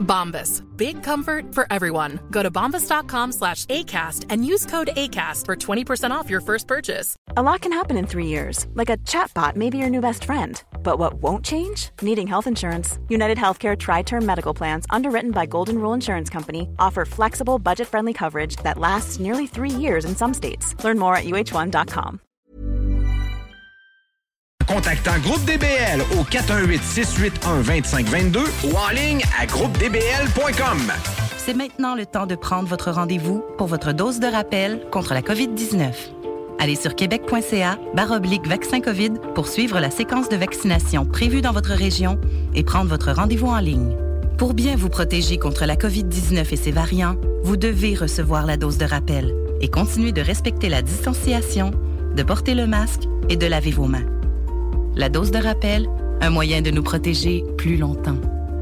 Bombas. Big comfort for everyone. Go to bombas.com slash ACAST and use code ACAST for 20% off your first purchase. A lot can happen in three years. Like a chatbot may be your new best friend. But what won't change? Needing health insurance. United Healthcare Tri Term Medical Plans, underwritten by Golden Rule Insurance Company, offer flexible, budget friendly coverage that lasts nearly three years in some states. Learn more at uh1.com. Contactant Groupe DBL au 418-681-2522 ou en ligne à groupedbl.com. C'est maintenant le temps de prendre votre rendez-vous pour votre dose de rappel contre la COVID-19. Allez sur québec.ca baroblique vaccin COVID pour suivre la séquence de vaccination prévue dans votre région et prendre votre rendez-vous en ligne. Pour bien vous protéger contre la COVID-19 et ses variants, vous devez recevoir la dose de rappel et continuer de respecter la distanciation, de porter le masque et de laver vos mains. La dose de rappel, un moyen de nous protéger plus longtemps.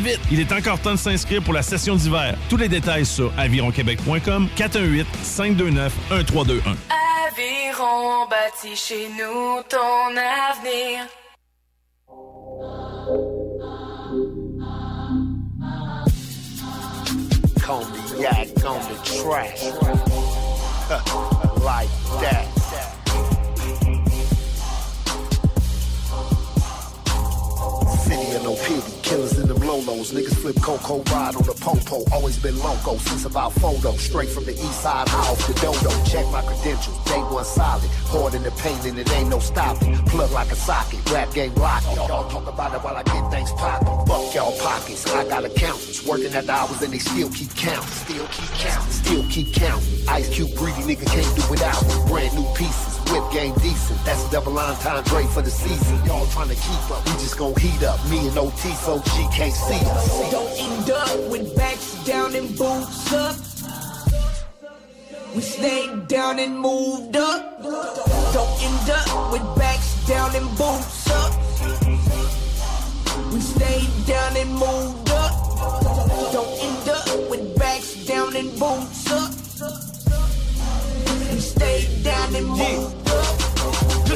vite, il est encore temps de s'inscrire pour la session d'hiver. Tous les détails sur avironquebec.com 418 529 1321. Aviron bâti chez nous ton avenir. Cognac on the track. like that. City of no pity, killers in them lolos. Niggas flip coco ride on the popo. Always been loco since about photo. Straight from the east side, high off the dodo. Check my credentials, day one solid. Hard in the paint and it ain't no stopping. Plug like a socket, rap game lock. Y'all talk about it while I get things poppin'. Fuck y'all pockets, I got accountants working at the hours and they still keep counting. Still keep counting, still keep counting. Ice Cube greedy nigga can't do without it. Brand new pieces, whip game decent. That's double for the season. Y'all trying to keep up, we just gon' heat up. Me and OT so she can't see us. Don't end up with backs down and boots up. We stayed down and moved up. Don't end up with backs down and boots up. We stayed down and moved up. Don't end up with backs down and boots up. We stayed down and moved up.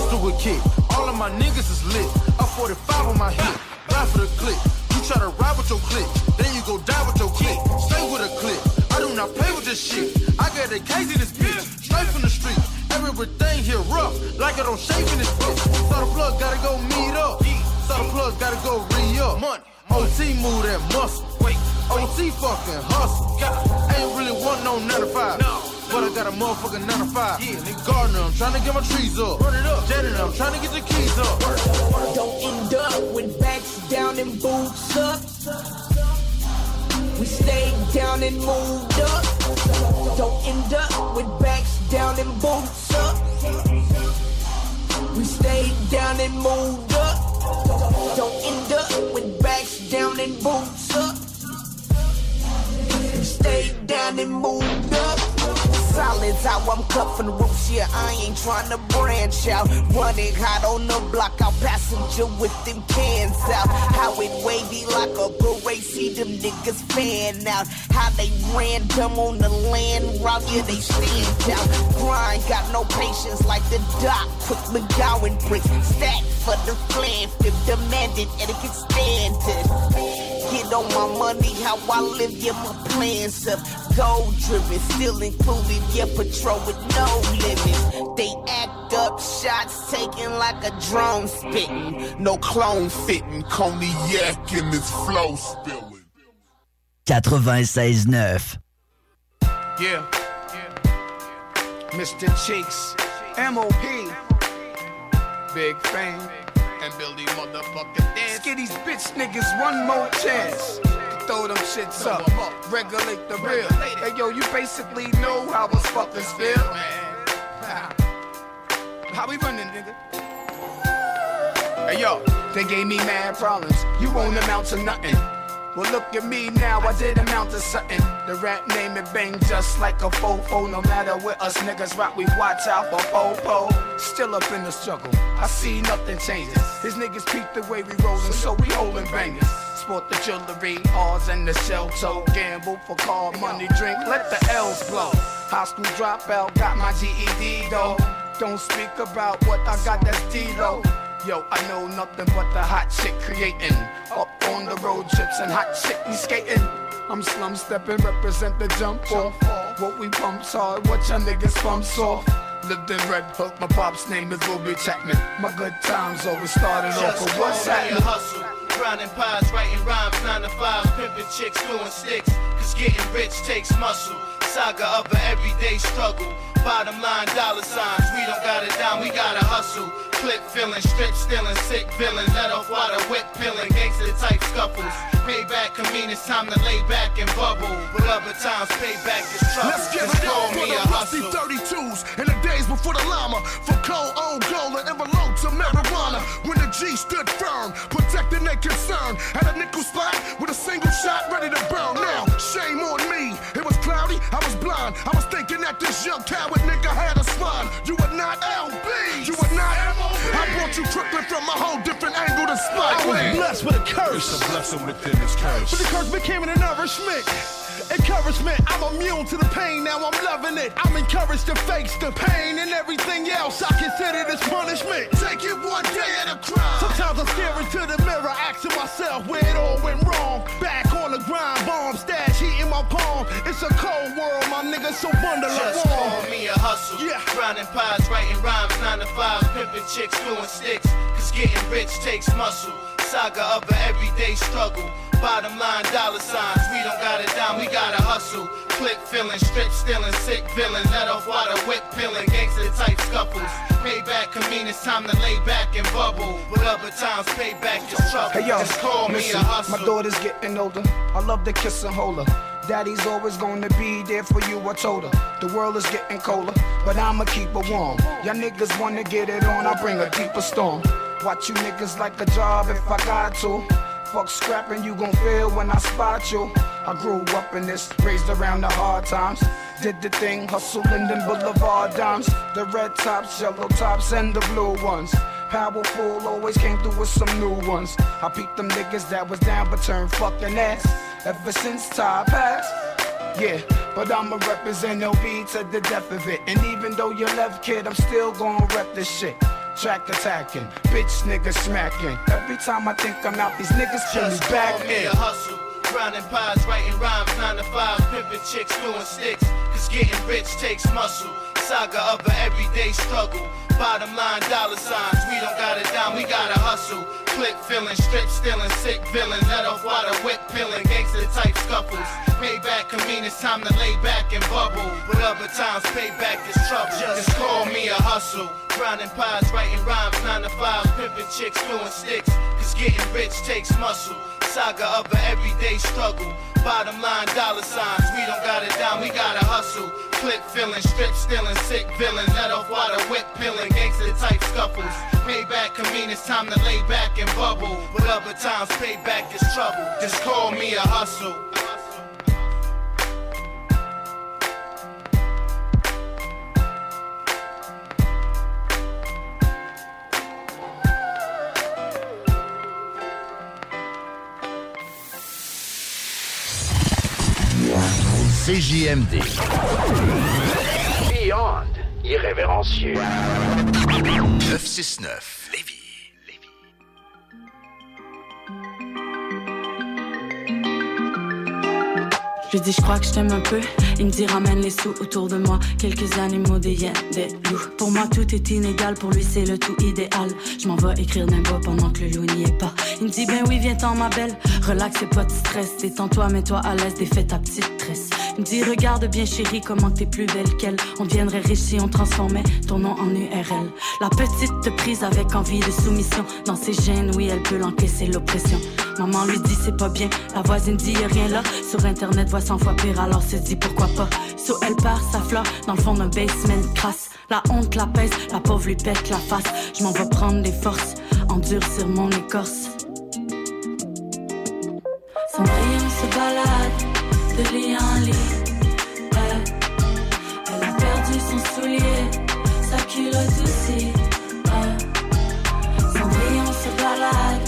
Pistol with kick. All of my niggas is lit. A 45 on my hip. Ride for the click. You try to ride with your click. Then you go die with your click. Stay with a click. I do not play with this shit. I got a case in this bitch. Straight from the street. Everything here rough. Like I don't shake in this bitch. So the plug gotta go meet up. So the plug gotta go re up. Money. OT move that muscle. Wait. OT fucking hustle. Ain't really want no 9 to 5. No. But I got a motherfucking 9 to 5. Yeah, nigga. Gardener, I'm trying to get my trees up. Run it up. Janitor, I'm trying to get the keys up. Don't end up with backs down and boots up. We stayed down and moved up. Don't end up with backs down and boots up. We stayed down and moved up. Don't end up with backs down and boots up. We stayed down and moved up. Solids how I'm from roots, yeah, I ain't trying to branch out. Running hot on the block, out passenger with them cans out. How it wavy like a parade, see them niggas fan out. How they random on the land route, yeah, they stand out. Grind, got no patience like the doc, quick McGowan bricks. Stack for the flam, if demanded, etiquette standard. Get on my money, how I live, yeah, my plans up. Gold driven, still included, yeah, patrol with no limits. They act up, shots taken like a drone spitting. No clone fitting, cognac in this flow spilling. 96.9. Yeah. Mr. Cheeks, MOP. Big fame and Billy motherfucking dance. Give these bitch niggas one more chance. Throw them shits up, regulate the real. Hey yo, you basically know how us fuckers feel. How we running, nigga? Hey yo, they gave me mad problems. You won't amount to nothing. Well, look at me now, I did amount to something. The rap name it bang just like a fofo. No matter where us niggas rock, we watch out for popo. Still up in the struggle, I see nothing changes. His niggas peep the way we rollin', so we holdin' bangers. Sport the jewelry, R's and the shell toe. Gamble for car, money, drink, let the L's blow. High school dropout, got my GED though. Don't speak about what I got, that's D-Lo. Yo, I know nothing but the hot shit creating. Up on the road trips and hot shit we skating. I'm slum stepping, represent the jump off. What we pumps hard, what your niggas pumps off. Lived in Red Hook, my pop's name is Ruby Chapman. My good times always started off with what's happening. hustle. Grinding pies, writing rhymes, nine to five, pimping chicks, doing sticks. Cause getting rich takes muscle. Saga of an everyday struggle. Bottom line, dollar signs. We don't got it down, we gotta hustle. Clip filling, strip stealing, sick villain. Let off water, whip peeling, gangster type scuffles. Payback can mean it's time to lay back and bubble. But other times, payback is trouble. Let's give Just it call me the a rusty hustle. 32s and the days before the llama. From cold old gold and envelope to marijuana. When the G stood firm, protecting their concern. At a nickel spot with a single shot ready to burn. Now, shame on me. It was cloudy, I was blind. I was thinking that this young coward nigga had a spine. You were not LB. You were not MOB. I brought you Brooklyn from a whole different angle to spot. I was blessed with a curse. It's a blessing within this curse. But the curse became an nourishment. Encouragement, I'm immune to the pain, now I'm loving it. I'm encouraged to face the pain and everything else I consider this punishment. Take it one day at a crime. Sometimes I stare into the mirror, asking myself where it all went wrong. Back on the grind, bomb stash, heat in my palm. It's a cold world, my nigga, so bundle up Just warm. call me a hustle. Yeah. Grinding pies, writing rhymes, nine to five, pimping chicks, doing sticks. Cause getting rich takes muscle. Saga of an everyday struggle. Bottom line, dollar signs. We don't got it dime, we gotta hustle. Click filling, strip stealing, sick villain. Let off water, whip peeling, gangster type scuffles. Payback can mean it's time to lay back and bubble. But other times, payback is trouble. Hey yo, Just call me listen, a hustle. my daughter's getting older. I love to kiss and hold her. Daddy's always gonna be there for you, I told her. The world is getting colder, but I'ma keep her warm. Y'all niggas wanna get it on, I'll bring a deeper storm. Watch you niggas like a job if I got to. Fuck scrapping, you gon' feel when I spot you. I grew up in this, raised around the hard times. Did the thing, hustling them boulevard dimes. The red tops, yellow tops, and the blue ones. Powerful, always came through with some new ones. I beat them niggas that was down but turned fucking ass. Ever since time passed. Yeah, but I'ma represent LB to the death of it. And even though you left, kid, I'm still gonna rep this shit. Track attacking, bitch nigga smacking. Every time I think I'm out, these niggas pull me Just back call me in. a hustle. Grinding pies, writing rhymes, nine to five, pimping chicks, doing sticks. Cause getting rich takes muscle. Saga of an everyday struggle. Bottom line, dollar signs. We don't got it down, we gotta hustle. Click filling, strip stealing, sick villain. Let off water, whip peeling, gangster type scuffles. Payback can mean it's time to lay back and bubble. But other times, payback is trouble. Just call me a hustle. Grinding pies, writing rhymes, nine to five, pimping chicks, doing sticks. Cause getting rich takes muscle. Saga of an everyday struggle. Bottom line, dollar signs. We don't got it down, we gotta hustle. Clip filling, strip stealing, sick villain. Let off water, whip peeling, gangster type scuffles. Payback can mean it's time to lay back and bubble. But other times, payback is trouble. Just call me a hustle. CJMD. Beyond irrévérencieux. 969 Je dis, je crois que je t'aime un peu. Il me dit, ramène les sous autour de moi. Quelques animaux, des hyènes, des loups. Pour moi, tout est inégal. Pour lui, c'est le tout idéal. Je m'en vais écrire bois pendant que le loup n'y est pas. Il me dit, ben oui, viens-t'en, ma belle. Relax et pas de stress. Détends-toi, mets-toi à l'aise. Défais ta petite tresse. Il me dit, regarde bien, chérie, comment t'es plus belle qu'elle. On deviendrait riche si on transformait ton nom en URL. La petite te prise avec envie de soumission. Dans ses gènes, oui, elle peut l'encaisser l'oppression. Maman lui dit c'est pas bien, la voisine dit y'a rien là. Sur internet voit 100 fois pire, alors se dit pourquoi pas. So elle part, sa fleur dans le fond d'un basement crasse. La honte la pèse, la pauvre lui pète la face. Je m'en vais prendre des forces, endurcir mon écorce. Cendrillon se balade de lit en lit. Elle, elle a perdu son soulier, sa culotte aussi. Cendrillon se balade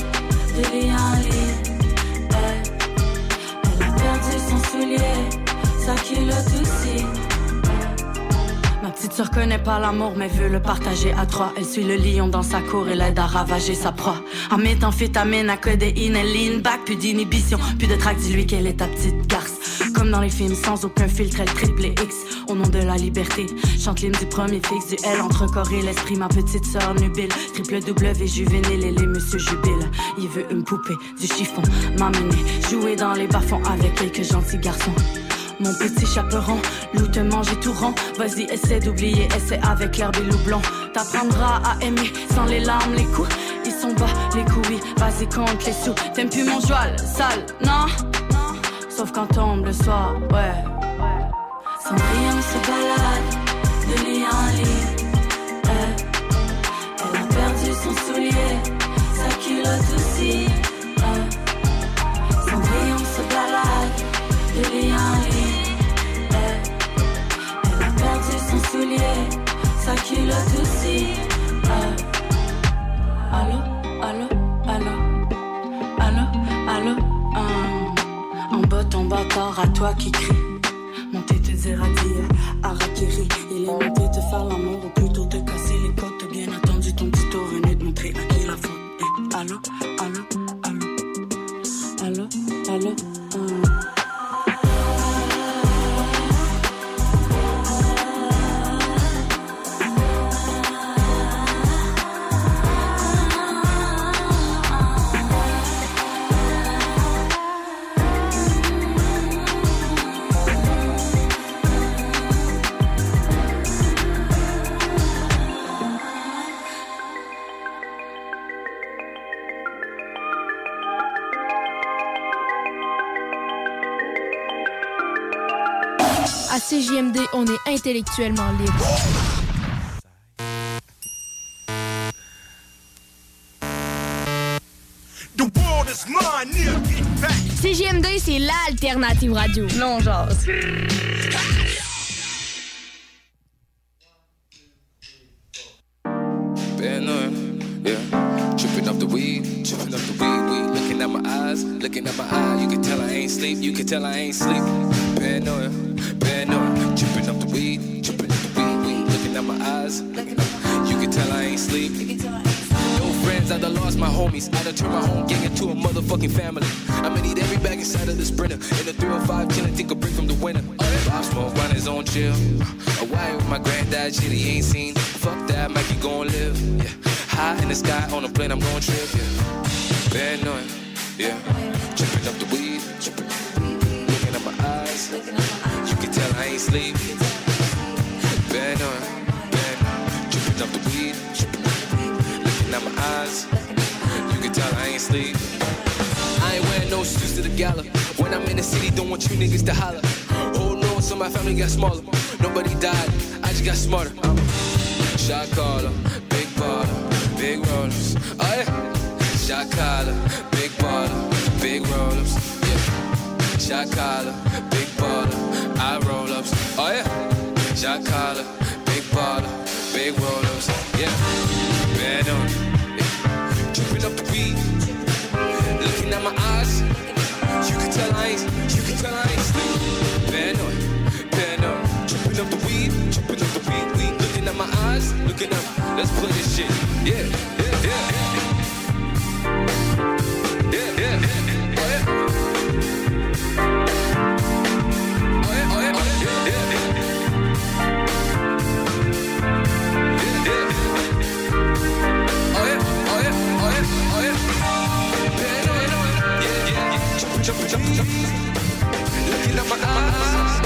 de lit en lit. Aussi. Ma petite sœur connaît pas l'amour, mais veut le partager à trois. Elle suit le lion dans sa cour et l'aide à ravager sa proie. En méthamphétamine, à codéine, elle lean back, plus d'inhibition, plus de trac, dis-lui qu'elle est ta petite garce. Comme dans les films, sans aucun filtre, elle triple X au nom de la liberté. Chante l'hymne du premier fixe, du L entre corps et l'esprit. Ma petite sœur nubile, triple W juvénile, et les monsieur jubile. Il veut une poupée, du chiffon, m'amener, jouer dans les bas-fonds avec quelques gentils garçons. Mon petit chaperon, loup te mange tout rond. Vas-y, essaie d'oublier, essaie avec l'herbe et loup. T'apprendras à aimer sans les larmes, les coups. Ils sont bas, les oui. Vas-y, compte les sous. T'aimes plus mon joie, sale, non? Sauf quand tombe le soir, ouais. Cendrillon se balade de lit en lit. Elle, elle a perdu son soulier, sa culotte aussi. Elle, Cendrillon se balade de lit en lit. Elle, elle a perdu son soulier, sa culotte aussi. À toi qui crie. Monter te adieu, Arakiri. Il est monté te faire l'amour ou intellectuellement libre. CJMD, c'est l'alternative radio. Non, genre. Chill. A wife with my granddad, shit he ain't seen. Fuck that, Mikey gon' live. Yeah. High in the sky, on a plane, I'm gon' trip. Yeah. Paranoid, yeah. Tripping up the weed. Looking at my eyes. You can tell I ain't sleep. Paranoid, paranoid. Tripping up the weed. Looking at my eyes. You can tell I ain't sleep. I ain't wearing no shoes to the gala. When I'm in the city, don't want you niggas to holler. So my family got smaller. Nobody died, I just got smarter. Shot caller, big baller, big rollers. Oh yeah. Shot caller, big baller, big roll-ups. Yeah. Shot caller, big baller, I roll ups. Oh yeah. Shot caller, big baller, big roll-ups. Yeah. Bad on. Yeah. Tripping up the weed. Looking at my eyes. You can tell I ain't, you can tell I ain't sleep. Paranoid, Chopping up the weed, chopping up the weed, weed. Looking at my eyes, looking up. Let's play this shit. Yeah, yeah, yeah. Yeah, yeah, yeah. Oh, yeah. Oh, yeah, oh, yeah, oh, oh, oh, yeah, yeah. Jump, jump, jump, jump. Looking at my eyes.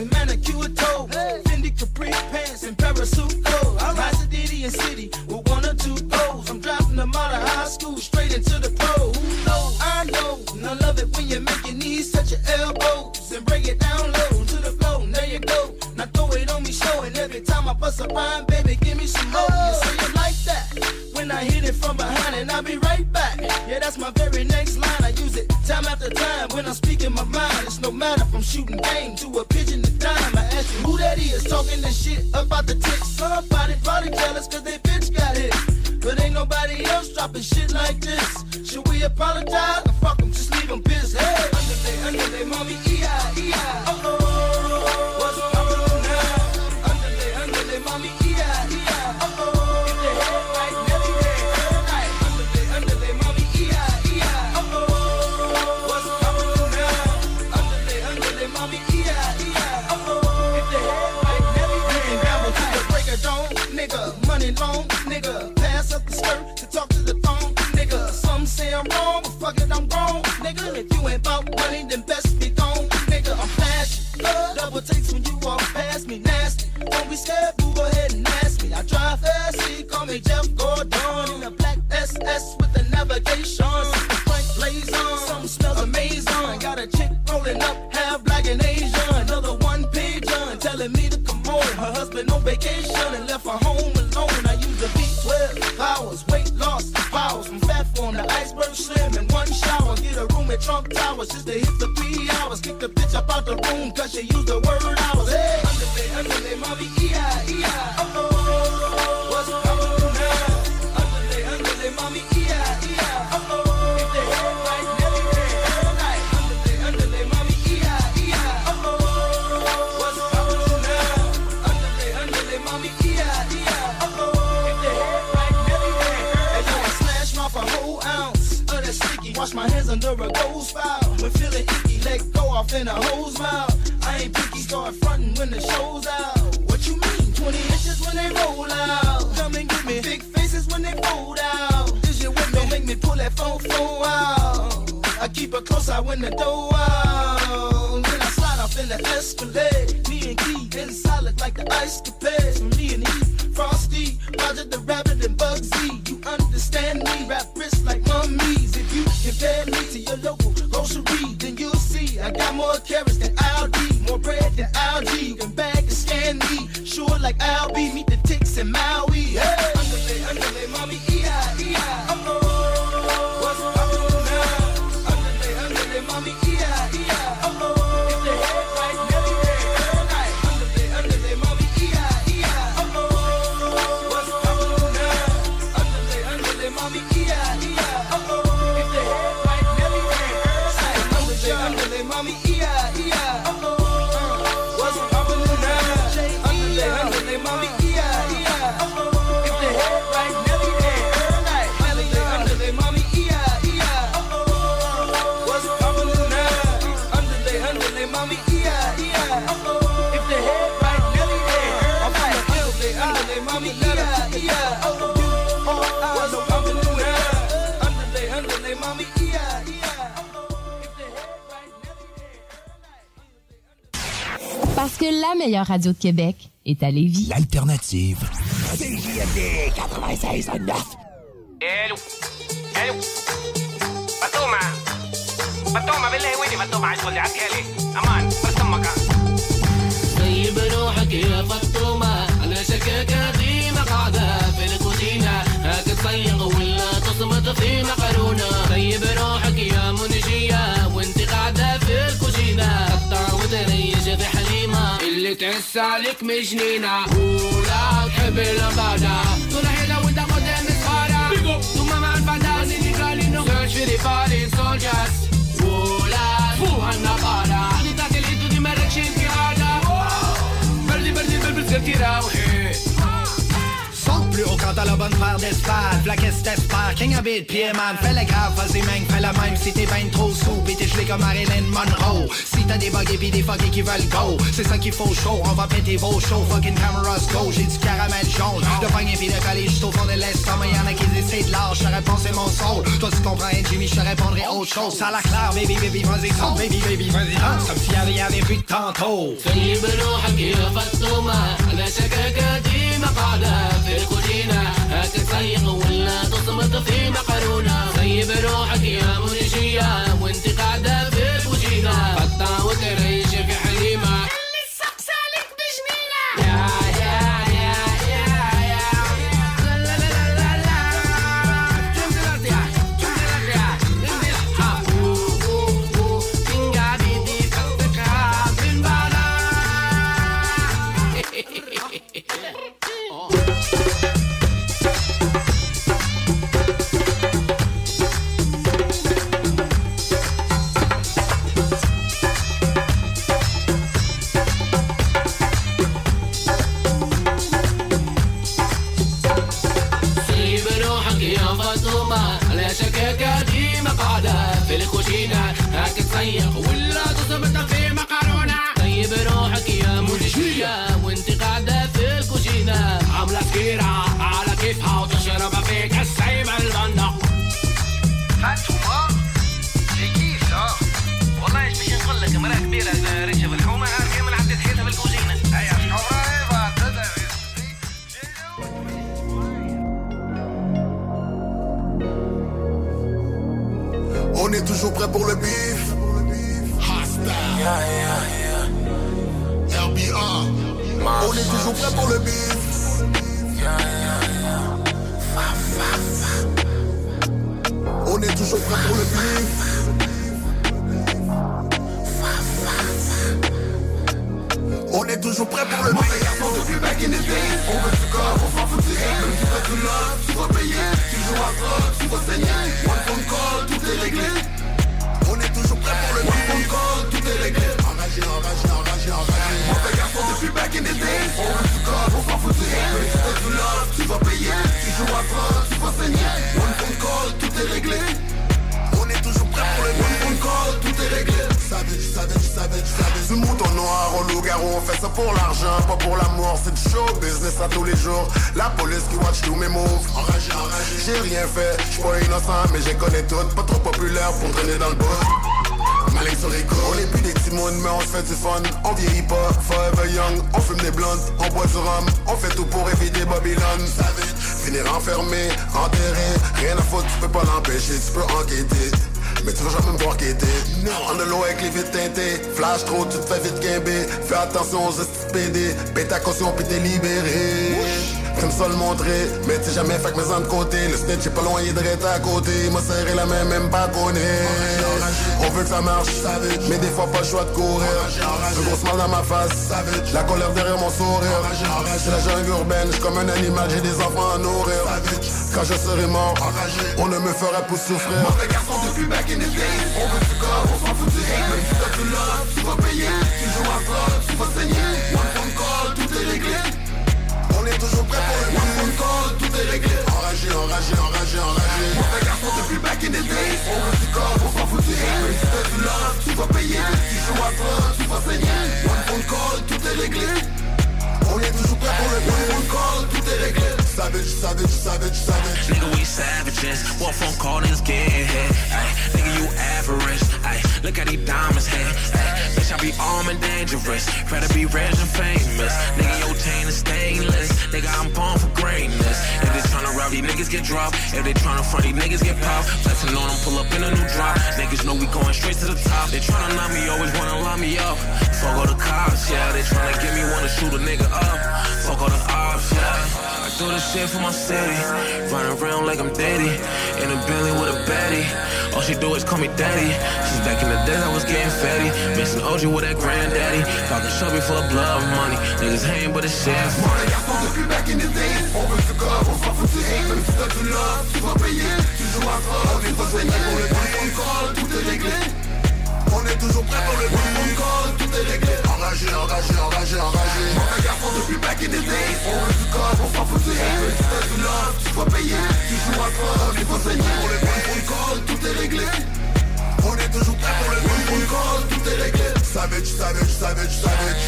We manicure you're a ghost foul. When feeling icky, let go off in a hose mouth. I ain't picky, start frontin' when the show's out. What you mean? 20 inches when they roll out. Come and get me. Big faces when they fold out. This your window, make me pull that phone, phone out. I keep a close eye when the door out. Then I slide off in the Escalade. Me and Key in solid like the ice capes. Me and he, Frosty, Roger the Rabbit and Bugsy. You understand me? Rap wrist like mummy. Compare me to your local grocery, then you'll see I got more carrots than I'll be, more bread than I'll be. You can bag and scan me, sure like I'll be. Meet the ticks in Maui. Hey. que la meilleure radio de Québec est à Lévis. L'alternative. اللي تسالك مجنينة ولا تحب اللمبادة طول حيلة وانت قدام صغارة ثم مع الفتاة اللي قال انه سيرش في ريفالي سولجرز ولا فوها النقارة عدي تاتي الهيتو دي مركشين في عادة بردي بردي بلبس غير كي راوحي plus haut quand t'as la bonne paire d'espades. La caisse King Habit, pied man. Fais la grave, vas-y, man, fais la même si t'es ben trop sous. Pis t'es gelé comme Marilyn Monroe. Si t'as des bugs et pis des fuckers qui veulent go, c'est ça qu'il faut chaud. On va péter vos shows, fucking cameras go. J'ai du caramel jaune. De pogner pis de coller juste au fond de l'estomac. Y'en a qui disent c'est de l'art, je réponds c'est mon soul. Toi tu comprends, hein, Jimmy, je te répondrai autre chose. Ça la claire, baby, baby, vas-y, son, baby, baby, vas-y, danse. Comme si y avait, y avait plus de tantôt. في الكوجينة هتتسيق ولا تصمت في مقرونة. طيب روحك يا منشية وانت قاعدة في الكوجينة قطع وتريش pour le bif. Hostile. RBA. On est toujours prêt pour le bif. On est toujours prêt pour le bif. On est toujours prêt pour le bif. On veut du corps, on s'en fout du hate. Même si t'as du love, tu vas payer. Tu joues à drogue, tu vas saigner. One phone call, tout est réglé. Le One phone call, tout est réglé. Enragé, enragé, enragé, enragé. Mauvais garçon depuis back in the days. On veut du corps, on s'en fout du hate. T'as du tu vas payer. Tu joues à drogue, tu vas saigner. One phone call, tout est réglé. On est toujours prêt pour le One phone call, tout est réglé. Savage, savage, savage, savage. Ce mouton noir au loup-garou, on fait ça pour l'argent, pas pour l'amour. C'est du show business à tous les jours. La police qui watch tous mes moves. Enragé, enragé. J'ai rien fait, j'suis pas innocent, mais j'ai connais toutes. Pas trop populaire pour traîner dans le bout. On est plus des timons, mais on se fait du fun. On vieillit pas, forever young. On fume des blondes, on boit du rhum. On fait tout pour éviter Babylone. Finir enfermé, enterré. Rien à foutre, tu peux pas l'empêcher, tu peux enquêter. Mais tu vas jamais me voir quitter On the low avec les vitres teintées Flash trop, tu te fais vite guimber Fais attention aux estis PD Paie ta caution puis t'es libéré J'aime ça le montrer Mais tu sais jamais fait que mes de côté Le snitch est pas loin, il est à côté M'a serré la main, même pas connu On veut que ça marche Mais des fois pas le choix de courir. Un gros smile dans ma face La colère derrière mon sourire. C'est la jungle urbaine, j'suis comme un animal J'ai des enfants à nourrir. Quand je serai mort On ne me fera plus souffrir. Mauvais garçon depuis back in the days On veut du corps, on s'en fout du hate Même si t'as tu vas payer. Tu joues à drogue, tu vas saigner phone call, tout est réglé Enragé, enragé, enragé, enragé Mauvais garçon depuis back in the days On veut du corps, on s'en fout du hate Même si t'as du love, tu vas payer Tu joues à drogue, tu vas saigner One phone call, tout est réglé On est toujours prêt pour le One phone call, tout est réglé Savage, savage, savage, savage Nigga, we savages. One phone call, niggas getting hit. Ay, nigga, you average. Ay, look at these diamonds hit. Bitch, I be armed and dangerous. Rather be rich and famous. Nigga, your chain is stainless. Nigga, I'm born for greatness. If they tryna rob, these niggas get dropped. If they tryna front, these niggas get popped. Flexing on them, pull up in a new drop. Niggas know we going straight to the top. They tryna knock me, always wanna lock me up. Fuck all the cops, yeah. They tryna get me, wanna shoot a nigga up. Fuck all the ops, yeah. I do this shit for my city. Running around like I'm daddy. In a Bentley with a baddie. All she do is call me daddy. Since back in the days, I was getting fatty. Mixing OG with that granddaddy. Talking chubby full of blood money. Niggas hating, but it's shit funny. Depuis back in the days, on du corps, on s'en fout du hate Même si t'as du love, tu vas payer, tu joues à drogue On est pas saigné pour le phone call, tout est réglé On est toujours prêt pour le phone call, tout est réglé Enragé, enragé, enragé, enragé Mauvais garçon depuis back in the days On veut du corps, on s'en fout du hate t'as du love, tu vas fun, il faut saigner pour le. On call, tout est réglé. On est toujours prêt pour le. On call, tout est réglé. Savage, savage, savage, savage.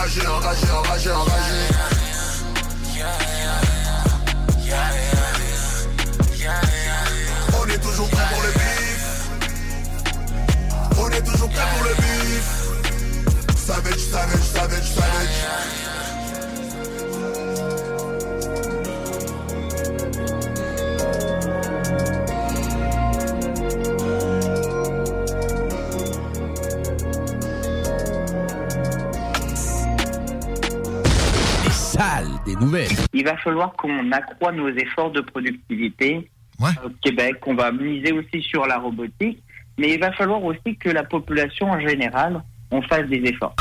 Enragé, enragé, enragé, enragé. On est toujours prêt pour le beef. On est toujours prêt pour le beef. Savage, savage, savage, savage. Des nouvelles. Il va falloir qu'on accroît nos efforts de productivité au Québec. On va miser aussi sur la robotique, mais il va falloir aussi que la population en général, on fasse des efforts.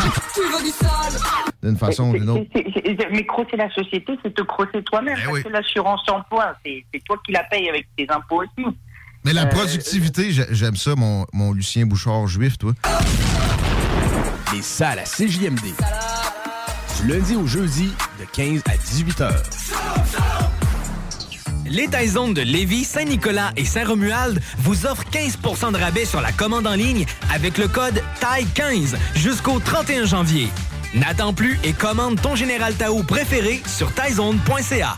D'une façon ou d'une autre. C'est- c'est- c'est- Mais crosser la société, c'est te crosser toi-même. parce que l'assurance emploi, c'est c'est toi qui la payes avec tes impôts aussi. Mais la Euh, productivité, j'ai- j'aime ça, mon, mon Lucien Bouchard juif, toi. Les salles à CJMD. Lundi au jeudi, de 15 à 18 heures. Les Taizones de Lévis, Saint-Nicolas et Saint-Romuald vous offrent 15% de rabais sur la commande en ligne avec le code TAI15 jusqu'au 31 janvier. N'attends plus et commande ton Général Tao préféré sur taizone.ca.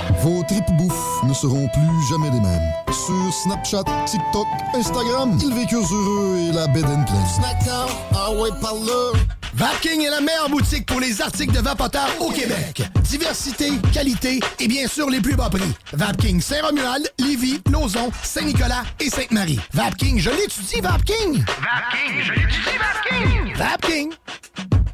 Vos tripes bouffe ne seront plus jamais les mêmes. Sur Snapchat, TikTok, Instagram, ils vécurent heureux et la bed and pleine. ah ouais, par là. Vapking est la meilleure boutique pour les articles de vapoteurs au Québec. Diversité, qualité et bien sûr les plus bas prix. Vapking Saint-Romuald, Lévis, Lauson, Saint-Nicolas et Sainte-Marie. Vapking, je l'étudie, Vapking! Vapking, je l'étudie, Vapking! Vapking!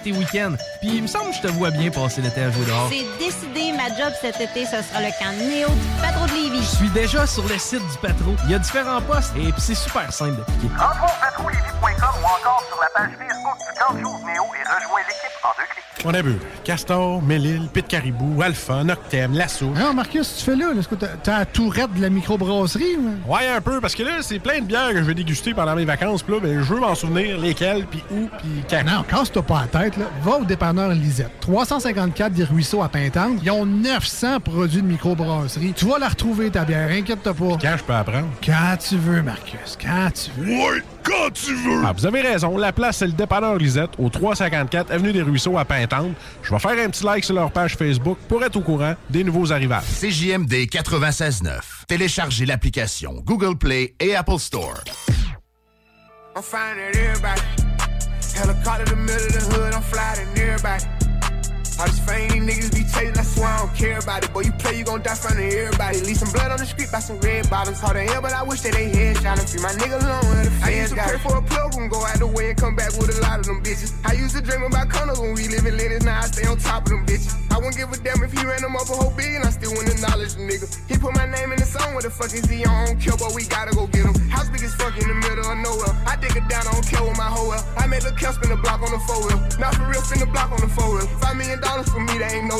tes week-ends. Puis il me semble que je te vois bien passer l'été à jouer dehors. C'est décidé, ma job cet été, ce sera le camp Néo du Patro de Lévis. Je suis déjà sur le site du patron. Il y a différents postes et puis c'est super simple d'appliquer. Rentre au ou encore sur la page Facebook du camp de jour Néo et rejoins l'équipe en deux clics. On a vu Castor, Mélile, Pit Caribou, Alpha, Noctem, Lasso. Non, Marcus, tu fais là? Est-ce que t'as t'as la tourette de la microbrasserie? ou? Ouais, un peu, parce que là, c'est plein de bières que je vais déguster pendant mes vacances. Puis là, ben, je veux m'en souvenir lesquelles, puis où, puis quand. Non, casse-toi pas la tête. Là. Va au dépanneur Lisette. 354 des Ruisseaux à Pintante. Ils ont 900 produits de microbrasserie. Tu vas la retrouver, ta bière. Inquiète-toi pas. Quand je peux apprendre? Quand tu veux, Marcus. Quand tu veux. Ouais, quand tu veux! Ah, vous avez raison. La place, c'est le dépanneur Lisette, au 354 Avenue des Ruisseaux à Pintante. Je vais faire un petit like sur leur page Facebook pour être au courant des nouveaux arrivages. CJMD 96.9. Téléchargez l'application Google Play et Apple Store. I'm finding everybody. Helicopter the middle of the hood, I'm flying everybody. All these fame niggas be chasing, I swear I don't care about it. Boy, you play, you gon' die front of everybody. Leave some blood on the street by some red bottoms. Hard to hell, but I wish that they headshot and free my nigga alone where the fans I used to pray for a plug and go out the way and come back with a lot of them bitches. I used to dream about condos when we live in Lennox, now I stay on top of them bitches. I wouldn't give a damn if he ran them up a whole billion, I still wouldn't acknowledge the nigga. He put my name in the song, what the fuck is he on? I don't care, but we gotta go get him. House big as fuck in the middle of nowhere. I dig it down, I don't care with my hoe well. I made the kill spin the block on the four wheel. Not for real, spin the block on the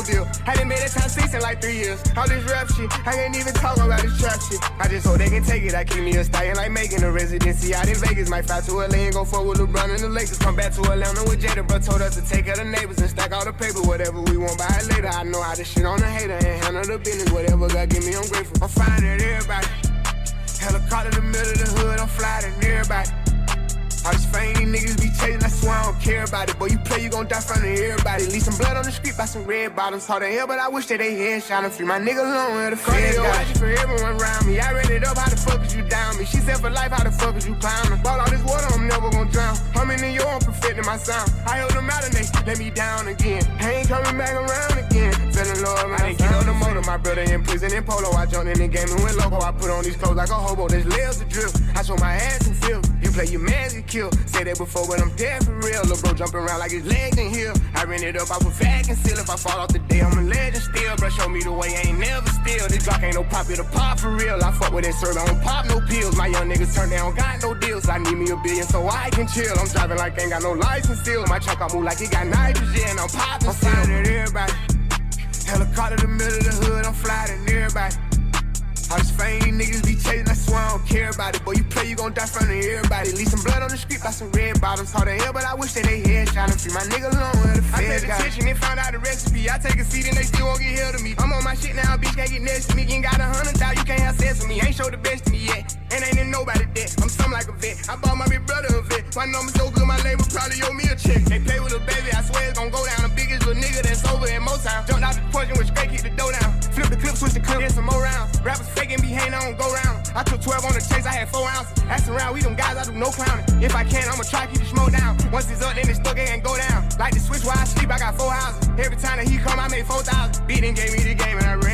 me, deal. Hadn't made it time six in like three years. All this rap shit, I ain't even talking about this trap shit. I just hope they can take it. I keep me a stallion like making a residency out in Vegas. Might fly to LA and go fuck with LeBron and the Lakers. Come back to Atlanta with Jada, bro. Told us to take of the neighbors and stack all the paper. Whatever we want, buy it later. I know how to shit on the hater and handle the business. Whatever God give me, I'm grateful. I'm fine at everybody. Helicopter in the middle of the hood, I'm flying everybody. All these fame niggas be chasing, I swear I don't care about it. Boy, you play, you gon' die front of everybody. Leave some blood on the street by some red bottoms. Hard to hell, but I wish that they headshot and free my nigga alone where the feds got it. for everyone around me. I read it up, how the fuck is you down me? She said for life, how the fuck is you clowning? Ball all this water, I'm never gon' drown. I'm in New York, I'm perfecting my sound. I held them out and they let me down again. I ain't coming back around again. Fell in love, man. I didn't get on the motor. My brother in prison in polo. I jumped in the game and went loco. I put on these clothes like a hobo. There's layers to drip. I show my ass and feel. You play your man, you kill. Say that before, but I'm dead for real. Lil' bro jumping around like his legs in here. I ran it up, I put fag and seal. If I fall off today, I'm a legend still. Bro, show me the way, I ain't never still. This Glock ain't no pop, it'll pop for real. I fuck with that serve, I don't pop no pills. My young niggas turn down, got no deals. I need me a billion so I can chill. I'm driving like I ain't got no license still. My truck, I move like it got nitrogen. I'm popping I'm still. at everybody. Helicopter in the middle of the hood, I'm flying everybody. All these fame niggas be chasing, I swear I don't care about it. Boy, you play, you gon' die front of everybody. Leave some blood on the street by some red bottoms. Hard to hell, but I wish that they headshot and free my nigga alone where the I paid attention and found out the recipe. I take a seat and they still won't get held to me. I'm on my shit now, bitch can't get next to me. You Ain't got a hundred thousand, you can't have sex with me. Ain't show the best to me yet. And ain't in nobody debt. I'm something like a vet. I bought my big brother a vet. My number so good, my label probably owe me a check. They play with a baby, I swear it's gon' go down. The biggest little nigga that's over in Motown. Jumped out the and went straight, kick the dough down. Flip the clip, switch the clip, get some more rounds. Rappers faking, be hating, I don't go round. I took 12 on the chase, I had 4 ounces. Ask around, we them guys, I do no clowning. If I can, I'ma try keep the smoke down. Once it's up, then it's stuck, it ain't go down. Like the switch while I sleep, I got 4 houses. Every time that he come, I made 4,000. Beat and gave me the game and I ran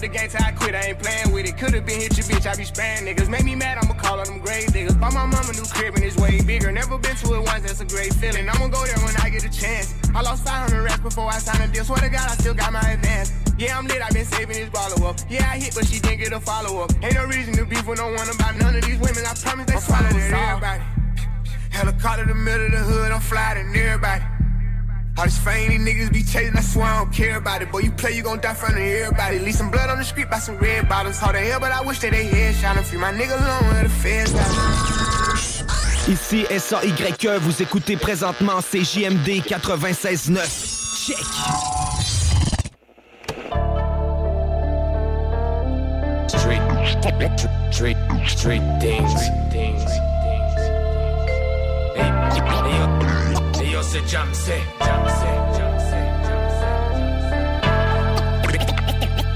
the game till I quit, I ain't playing with it. Could've been hit your bitch, I be spraying niggas. Make me mad, I'ma call on them grave niggas. Buy my mama new crib and it's way bigger. Never been to it once, that's a great feeling. I'ma go there when I get a chance. I lost 500 racks before I signed a deal. Swear to God, I still got my advance. Yeah, I'm lit, i been saving this follow up. Yeah, I hit, but she didn't get a follow up. Ain't no reason to beef with no one about none of these women. I promise they swallow. Everybody. Helicopter in the middle of the hood, I'm flying everybody. All these fame niggas be chasing, I swear I don't care about it. Boy, you play, you gon' die front of everybody. Leave some blood on the street by some red bottoms. Hard to hell, but I wish that they headshot and free my nigga alone where the feds got Ici SAYE, vous écoutez présentement CJMD 96.9. Check! Street, street, street things. things. Yo, yo.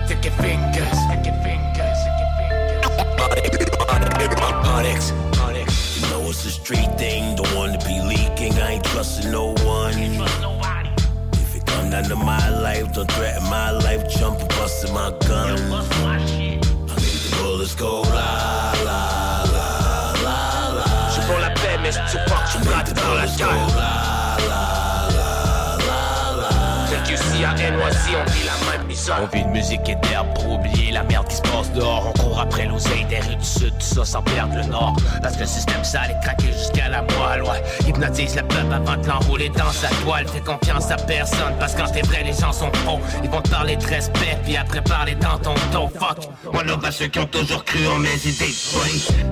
Take your fingers, take your fingers, take your fingers. Onyx, Onyx. You know it's a street thing, don't wanna be leaking, I ain't trusting no one. If it come down to my life, don't threaten my life, jump and busting my gun. I need the bullets go la la la la la. La mais tu crois que tu braques dans la gueule. Fait que si à NYC, on vit la On vit une musique et d'herbe pour oublier la merde qui se passe dehors. On court après l'oseille des rues du sud, tout ça sans perdre le nord. Parce que le système sale est craqué jusqu'à la moelle, ouais. Hypnotise le peuple avant de l'enrouler dans sa toile. Fais confiance à personne parce que quand t'es vrai, les gens sont faux. Ils vont te parler de respect, puis après parler dans ton dos. Fuck, moi là, à ceux qui ont toujours cru en mes idées.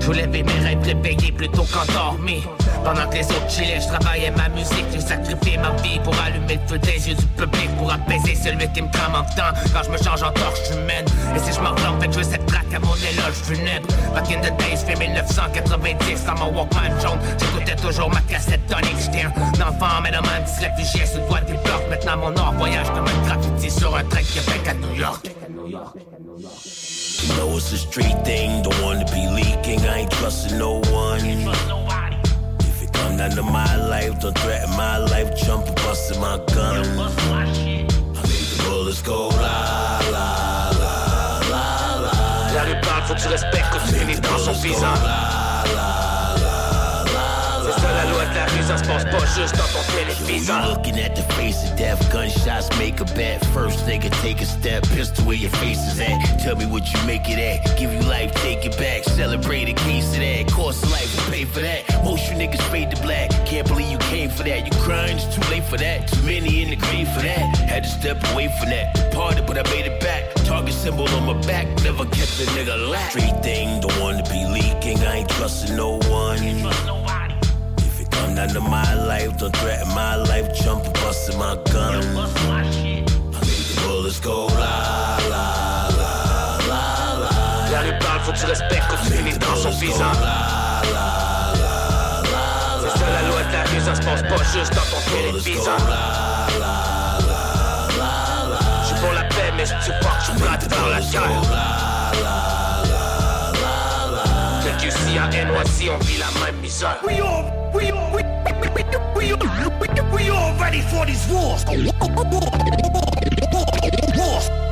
Je voulais mes rêves réveillés plutôt qu'endormis. Pendant que les autres chillaient, je travaillais ma musique. J'ai sacrifié ma vie pour allumer le feu des yeux du public, pour apaiser celui qui me crame en temps. Quand je me change en torche humaine, et si je m'en fait je veux cette traque à mon éloge funèbre. Back in the days, fait 1990, dans mon Walkman jaune, j'écoutais toujours ma cassette tonique. J'étais un enfant, mais le même qui se réfugiait sous le toit des blocs. Maintenant mon nord voyage comme un graffiti sur un train Québec à New York. You know it's a street thing, don't wanna be leaking, I ain't trusting no one. If it come down to my life, don't threaten my life, jump and busting my gun. Go la la la la la. La rue parle, faut que tu respectes que tu finis dans son visage. Ça se passe pas juste dans ton téléviseur. You looking at the face of death, gunshots make a bet. First nigga take a step, pistol where your face is at. Tell me what you make it at. Give you life, take it back. Celebrate a case of that. Cost of life, we pay for that. Most you niggas fade to black. Can't believe you came for that. You crying, it's too late for that. Too many in the grave for that. Had to step away from that. Parted, but I made it back. Target symbol on my back, never kept a nigga lack. Street thing, don't wanna be leaking. I ain't trusting no one. Down to my life, don't threaten my life. Jump busting my gun. I made the bullets go la la la la la. La rue parle, faut que tu respectes que tu finis dans son visage. C'est ça la loi de la rue, ça se passe pas juste dans ton téléviseur. J'suis pour la paix, mais si tu pars, j'suis prêt à te faire la guerre. Que À NYC, on vit la même misère. We all, we all, we, we, we, we, we all ready for these. Wars. Wars.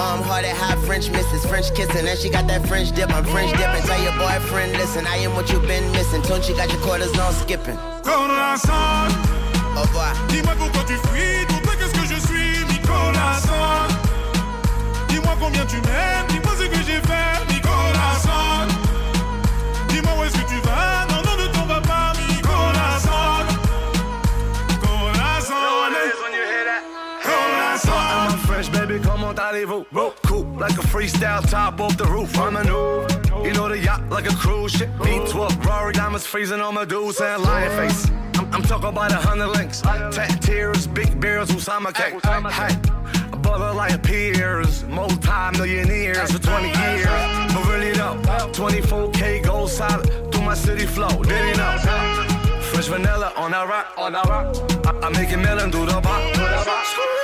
Warm hearted, hot French misses, French kissing, and she got that French dip. I'm French dipping. Tell your boyfriend, listen, I am what you've been missing. Tune, she got your cortisone skipping. Corazon, Au revoir. dis-moi pourquoi tu fuis, pourquoi qu'est-ce que je suis, mi corazon. Dis-moi combien tu m'aimes, dis-moi ce que j'ai fait, comment allez-vous? Rope cool, like a freestyle top off the roof. I'm a new, you know the yacht like a cruise ship. V12, Rory diamonds freezing on my dudes and lion face. I'm, I'm talking about a hundred links, tat tears, big beers, Usama cake. Hey, a brother like peers, multi-millionaires for 20 years. But really though, 24K gold solid through my city flow. Did he know? Fresh vanilla on that rock, on that rock. I, I make it melon do the pop.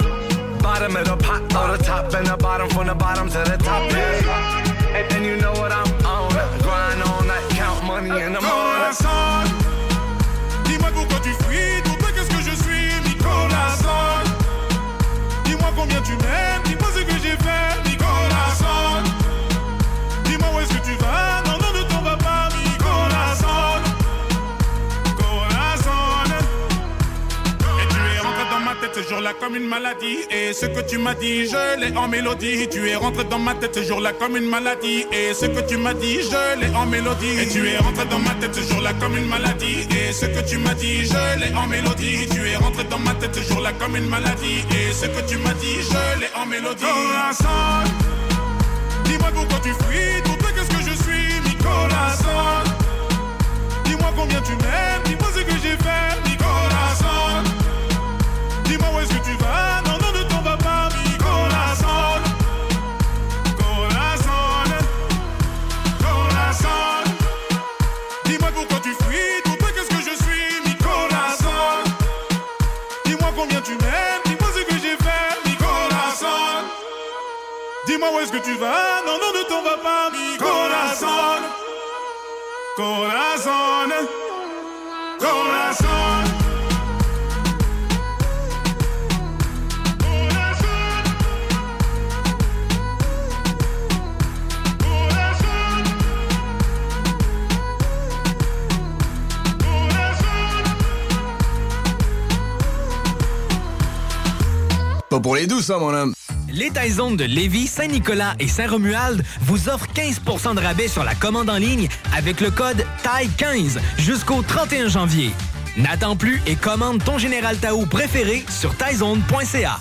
Bottom pot, the top and the bottom from the bottom to the top. And you know what I'm on. Grind all count money in the morning. Dis-moi pourquoi tu fuis, pourquoi qu'est-ce que je suis, corazon. Dis-moi combien tu m'aimes, dis-moi ce que j'ai fait, Tête, jour-là comme une maladie. Et ce que tu m'as dit, je l'ai en mélodie. Tu es rentré dans ma tête ce jour-là comme une maladie. Et ce que tu m'as dit, je l'ai en mélodie. Et tu es rentré dans ma tête ce jour-là comme une maladie. Et ce que tu m'as dit, je l'ai en mélodie. Tu es rentré dans ma tête ce jour-là comme une maladie. Et ce que tu m'as dit, je l'ai en mélodie. dis-moi pourquoi tu fuis. Toi, qu'est-ce que je suis, Nicolas Dis-moi combien tu m'aimes. Dis-moi ce que j'ai fait, Où est-ce que tu vas? Non, non, ne t'en vas pas, Nicolas Corazon. Corazon. Pas pour les douces, hein, mon homme. Les Taizones de Lévis, Saint-Nicolas et Saint-Romuald vous offrent 15% de rabais sur la commande en ligne avec le code TAI15 jusqu'au 31 janvier. N'attends plus et commande ton Général Tao préféré sur taizone.ca.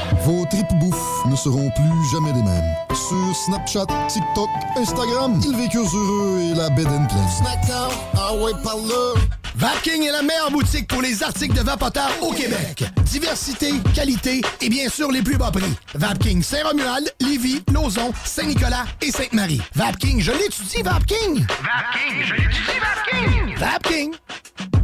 Vos tripes bouffe ne seront plus jamais les mêmes. Sur Snapchat, TikTok, Instagram, ils vécurent heureux et la bed and pleine. ah ouais, par là. Vapking est la meilleure boutique pour les articles de vapoteurs au Québec. Diversité, qualité et bien sûr les plus bas prix. Vapking Saint-Romuald, Lévis, Lauson, Saint-Nicolas et Sainte-Marie. Vapking, je l'étudie, Vapking! Vapking, je l'étudie, Vapking! Vapking!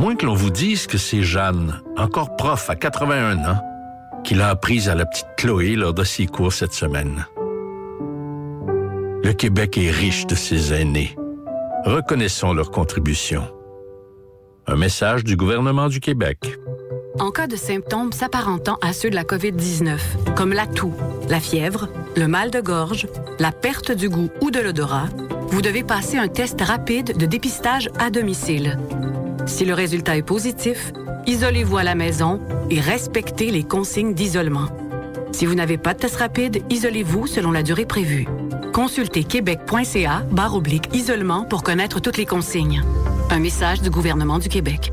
Moins que l'on vous dise que c'est Jeanne, encore prof à 81 ans, qui l'a apprise à la petite Chloé lors de ses cours cette semaine. Le Québec est riche de ses aînés. Reconnaissons leur contribution. Un message du gouvernement du Québec. En cas de symptômes s'apparentant à ceux de la COVID-19, comme la toux, la fièvre, le mal de gorge, la perte du goût ou de l'odorat, vous devez passer un test rapide de dépistage à domicile. Si le résultat est positif, isolez-vous à la maison et respectez les consignes d'isolement. Si vous n'avez pas de test rapide, isolez-vous selon la durée prévue. Consultez québec.ca barre oblique isolement pour connaître toutes les consignes. Un message du gouvernement du Québec.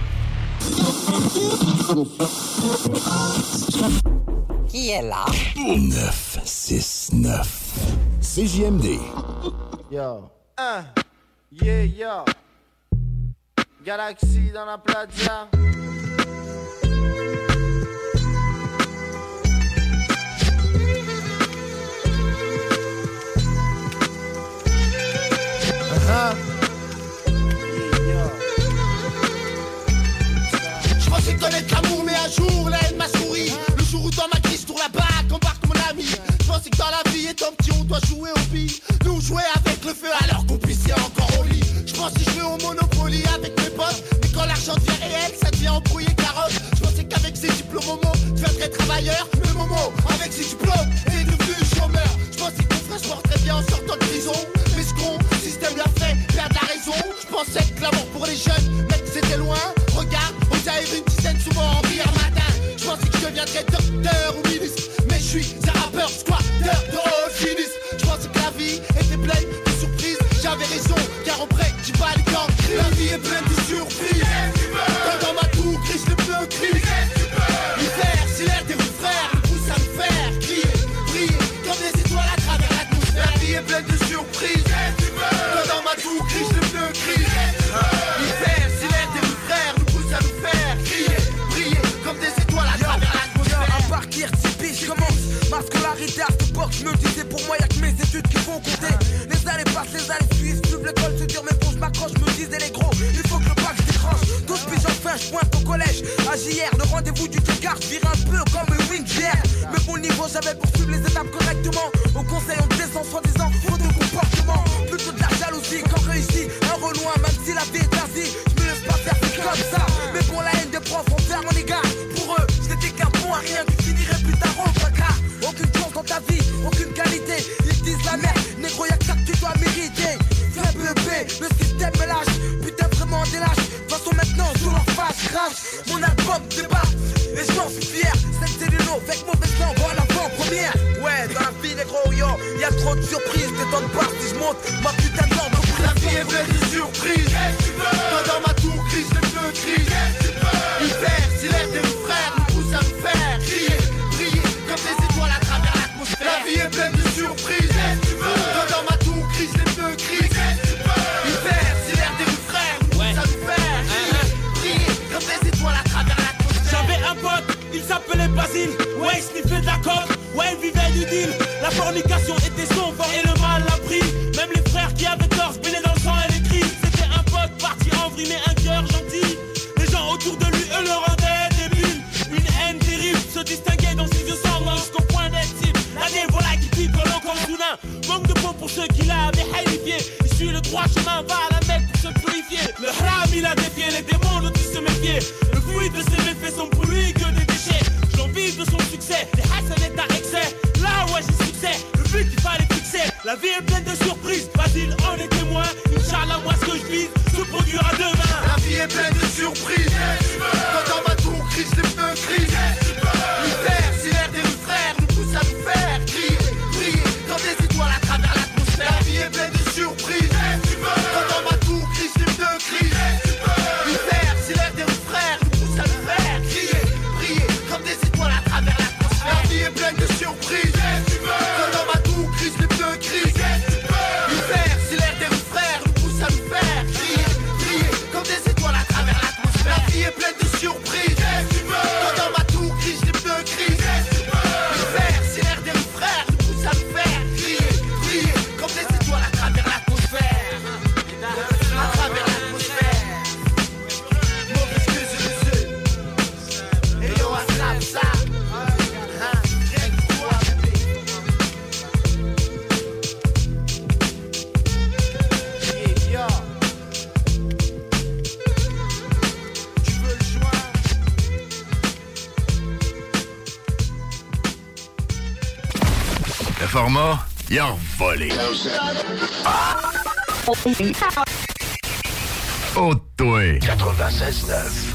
qui est là? 969. CJMD. Yo. Un. Yeah, yo. Galaxy dans la plaza. Hein, hein. C'est connaître l'amour, mais un jour la haine m'a souri. Le jour où dans ma crise, tourne la bague, embarque mon ami. Je pensais que dans la vie, étant petit, on doit jouer au billes. Nous jouer avec le feu alors qu'on puisse encore au lit. Je pense que je au Monopoly avec mes potes. Mais quand l'argent devient réel, ça devient embrouillé carotte. Je pensais qu'avec ces diplômes, Momo, tu serais travailleur. Mais Momo, avec ses diplômes, t'es devenu chômeur. Je pensais que mon frère se bien en sortant de prison. Mais ce con, système l'a fait, perdre la raison. Je pensais que l'amour pour les jeunes j'avais poursuivre trop de surprises. T'étonnes pas si je monte ma putain de langue. La vie est pleine de surprises. Quand dans ma tour, crise le pneu crise. Hiver, si l'air s'appelait Basile. Ouais, il sniffait de la coke, ouais, il vivait du deal. La fornication était son fort et le mal l'a pris. Même les frères qui avaient tort, baignaient dans le sang et les cris. C'était un pote parti en vrille, mais un cœur gentil. Les gens autour de lui, eux, le rendaient débile. Une haine terrible se distinguait dans ses yeux sanglants jusqu'au point d'être. L'année voilà qui pique comme soudain. Manque de peau pour ceux qui l'avaient haïfié. Il suit le droit chemin, va à la Mecque pour se purifier. Le haram, il a défié, les démons de tous se méfier. Le fruit de ses méfaits sont pour De son succès, les Hassan est à excès. Là, ouais, j'ai succès, le but il fallait fixer. La vie est pleine de surprises, Basile en est témoin. Inch'Allah, moi ce que je vise se produira demain. La vie est pleine de surprises. Quand dans ma tour, crise les pneus crise. L'hiver, il a volé. Oh, toi. 96.9.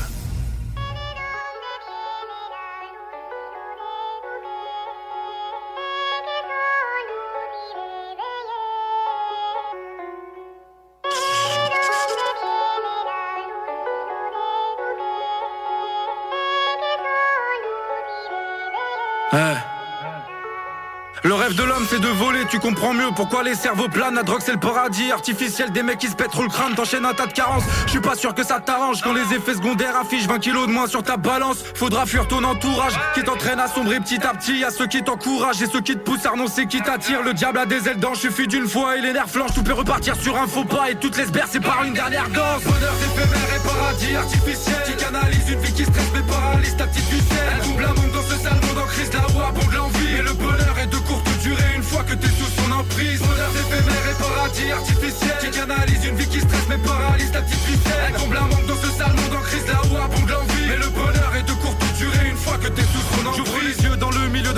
tu comprends mieux pourquoi les cerveaux planent, la drogue c'est le paradis artificiel. Des mecs qui se pètent le crâne, t'enchaînes un tas de carences, je suis pas sûr que ça t'arrange quand les effets secondaires affichent 20 kilos de moins sur ta balance, faudra fuir ton entourage qui t'entraîne à sombrer petit à petit, à ceux qui t'encouragent et ceux qui te poussent à renoncer, qui t'attirent, le diable a des ailes d'ange, suffit d'une fois et les nerfs flanchent, tout peut repartir sur un faux pas et toutes les sbères c'est par une dernière danse, bonheur éphémère et paradis artificiel, qui une vie qui stresse mais paralyse ta petite ficelle, elle double crise, la voix de l'envie et le bonheur est de courte durée. Une fois que t'es sous son emprise Bonheur éphémère et paradis artificiel. Qui canalise une vie qui stresse mais paralyse ta petite ficelle. Elle comble un manque dans ce sale monde en crise là où abonde l'envie Mais le bonheur est de courte durée. Une fois que t'es sous son emprise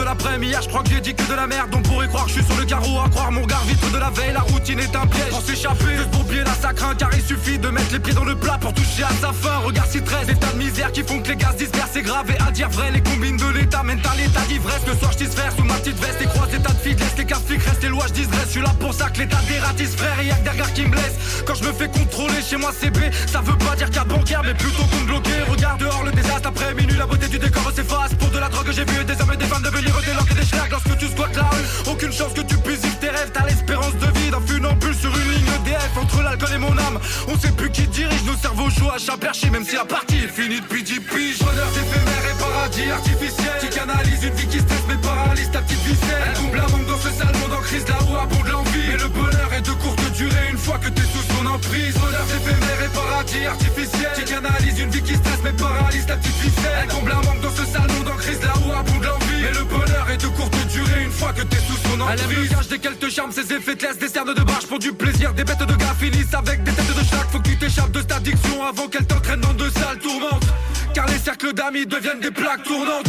Après hier je crois que j'ai dit que de la merde. On pourrait croire que je suis sur le carreau À croire mon regard vitre de la veille. La routine est un piège Pour s'échapper. Juste pour oublier la sacrin Car il suffit de mettre les pieds dans le plat Pour toucher à sa fin Regarde si 13 états de misère Qui font que les gaz dispersent. C'est grave et à dire vrai Les combines de l'état mènent à l'état d'ivresse. Le soir je faire sous ma petite veste Et croise état de fidèle Les cas flics restent les lois je Je suis là pour ça que l'état dératisse frère Et y'a que derrière qui me blesse Quand je me fais contrôler chez moi c'est B. Ça veut pas dire carte bancaire Mais plutôt compte bloqué Regarde dehors le désastre Après la beauté du décor s'efface Pour de la drogue j'ai vu des hommes et des femmes devenir des langues et des schlags. Lorsque tu squattes la rue Aucune chance que tu puisses vivre tes rêves. T'as l'espérance de vie d'un funambule sur une ligne EDF Entre l'alcool et mon âme On sait plus qui dirige nos cerveaux. Chauds à chat perché Même si la partie est finie depuis 10 piges. Bonheur éphémère et paradis artificiel. Qui canalise une vie qui stresse mais paralyse ta petite Bonheur éphémère et paradis artificiel Qui canalise une vie qui stresse mais paralyse ta petite ficelle. Elle comble un manque dans ce sale monde en crise là où abonde l'envie. Et le bonheur est de courte durée une fois que t'es sous son emprise Elle aime le gage des quelques charmes, ses effets te laissent des cernes de barge pour du plaisir. Des bêtes de gars finissent avec des têtes de chaque Faut que tu t'échappes de cette addiction avant qu'elle t'entraîne dans de sales tourmentes Car les cercles d'amis deviennent des plaques tournantes.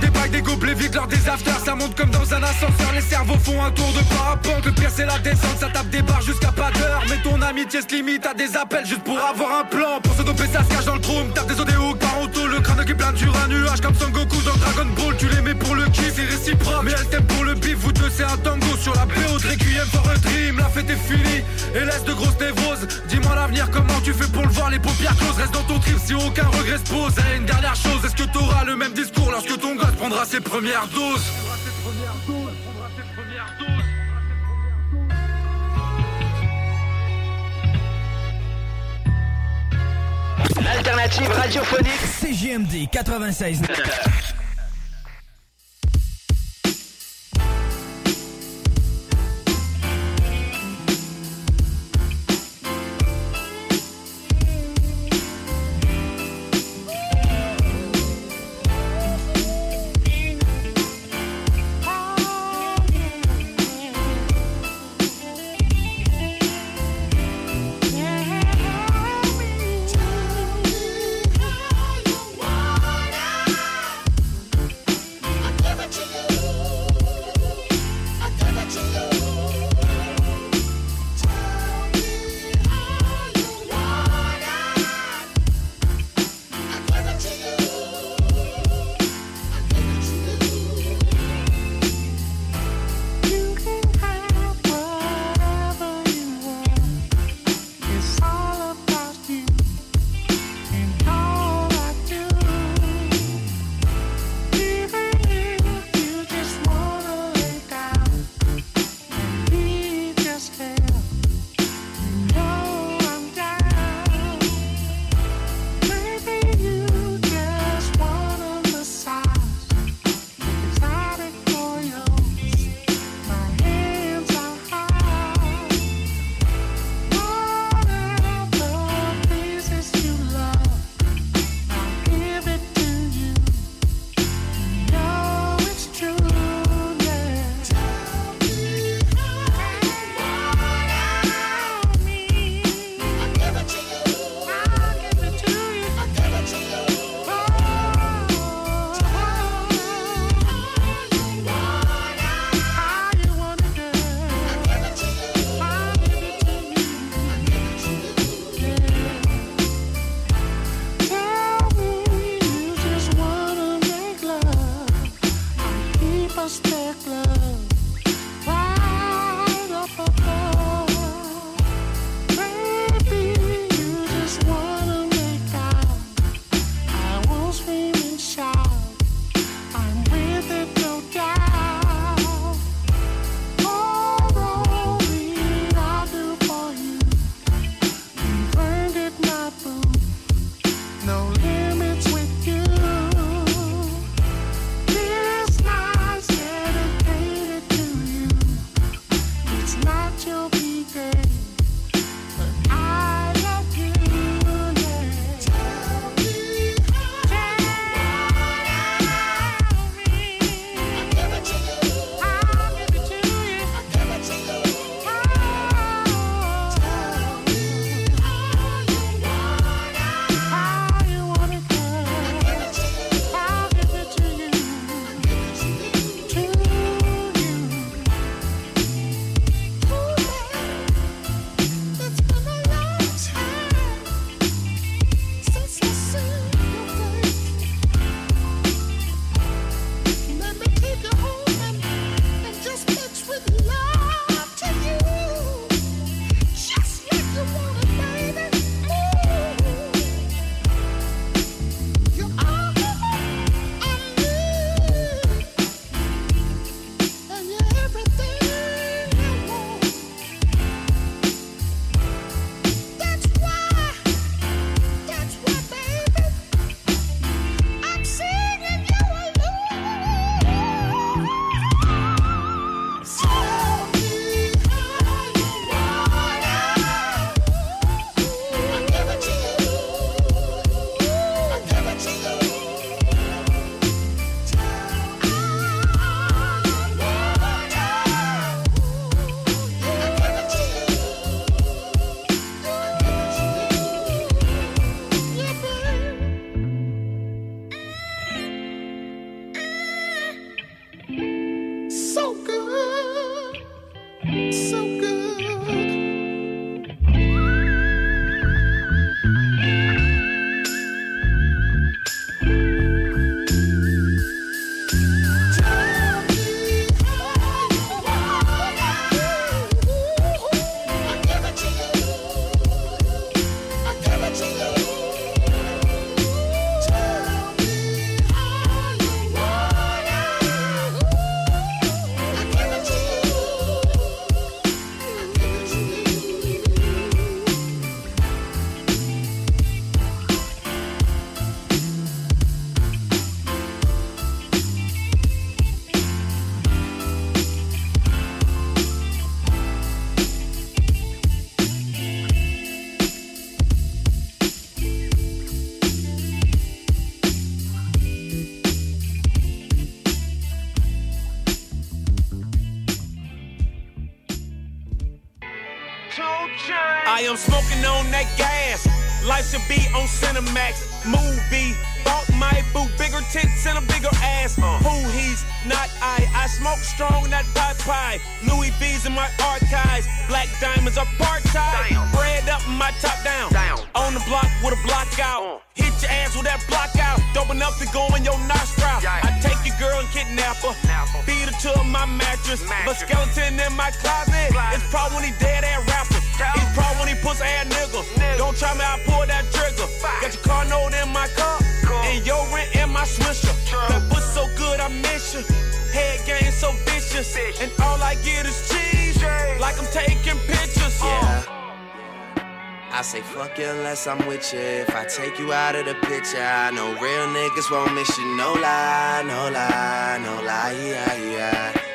Des bagues, des gobelets vides lors des afters. Ça monte comme dans un ascenseur. Les cerveaux font un tour de parapente. Le pire c'est la descente. Ça tape des barres jusqu'à pas d'heure. Mais ton amitié se limite à des appels Juste pour avoir un plan. Pour se doper ça se cache dans le chrome Tape des ODO par auto Le crâne qui plane sur un nuage Comme Son Goku dans Dragon Ball. Tu les mets pour le kiff C'est réciproque. Mais elle t'aime pour le bif Vous deux c'est un tango Sur la BO de Requiem for a Dream. La fête est finie Et laisse de grosses névroses. Dis-moi l'avenir comment tu fais pour le voir? Les paupières closes. Reste dans ton trip si aucun regret se pose Et une dernière chose. Est-ce que t'auras le même discours Lorsque ton gosse prendra ses premières doses? L'alternative radiophonique. CGMD 96. so good, so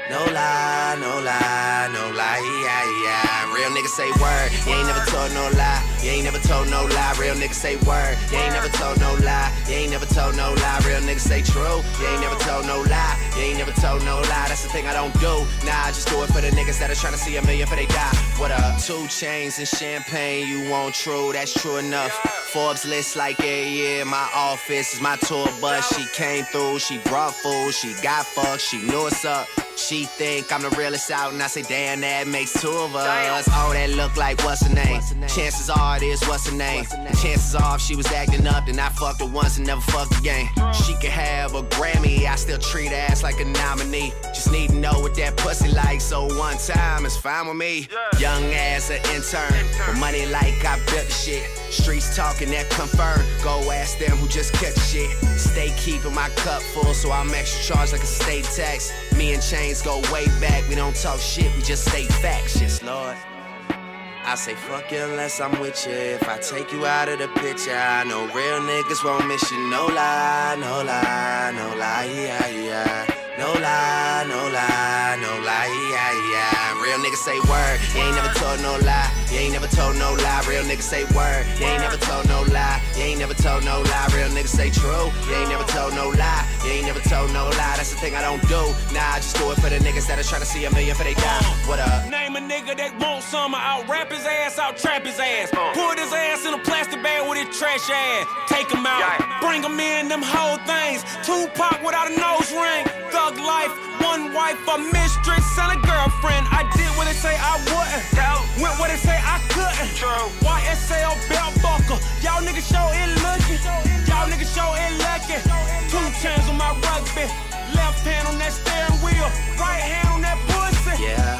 No lie, no lie, no lie, yeah, yeah. Real niggas say word, you ain't never told no lie. You ain't never told no lie. Real niggas say word, you ain't never told no lie. You ain't never told no lie. Real niggas say true, you ain't never told no lie. You ain't never told no lie. That's the thing I don't do. Nah, I just do it for the niggas that are trying to see a million for they die. What up? Two chains and champagne, you want true? That's true enough. Forbes list like a yeah. My office is my tour bus. She came through, she brought food, she got fucked, she knew what's up. She think I'm the realest out, and I say, damn, that makes two of us. Oh, that look like what's her name? Chances are it is what's her name. Chances are if she was acting up, then I fucked her once and never fucked again. She could have a Grammy, I still treat her ass like a nominee. Just need to know what that pussy like, so one time is fine with me. Young ass an intern, with money like I built the shit. Streets talking that confirm. Go ask them who just kept shit. Stay keeping my cup full, so I'm extra charged like a state tax. Me and Chains go way back. We don't talk shit, we just state facts. Yes, Lord. I say fuck you unless I'm with you. If I take you out of the picture, I know real niggas won't miss you. No lie, no lie, no lie, yeah, yeah. No lie, no lie, no lie, yeah, yeah. Real niggas say word, you ain't never told no lie. You ain't never told no lie. Real niggas say word, you ain't never told no lie. You ain't never told no lie. Real niggas say true, you ain't never told no lie. You ain't never told no lie. That's the thing I don't do. Nah, I just do it for the niggas that are trying to see a million for they die. What up? Name a nigga that want I'll rap his ass, I'll trap his ass. Put his ass in a plastic bag with his trash ass. Take him out, bring him in, them whole things. Tupac without a nose ring. Thug life, one wife, a mistress, and a girlfriend. I did what they say I wouldn't. Went where they say I couldn't. YSL belt buckle. Y'all niggas show it looking. Y'all niggas show it lucky. Two chains on my rugby. Left hand on that steering wheel. Right hand on that pussy. Yeah.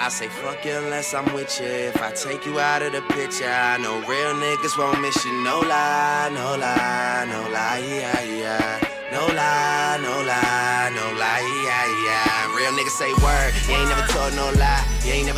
I say fuck you unless I'm with you. If I take you out of the picture, I know real niggas won't miss you. No lie, no lie, no lie, yeah, yeah. No lie, no lie, no lie, yeah, yeah. Real niggas say word, you ain't never told no lie, you ain't never.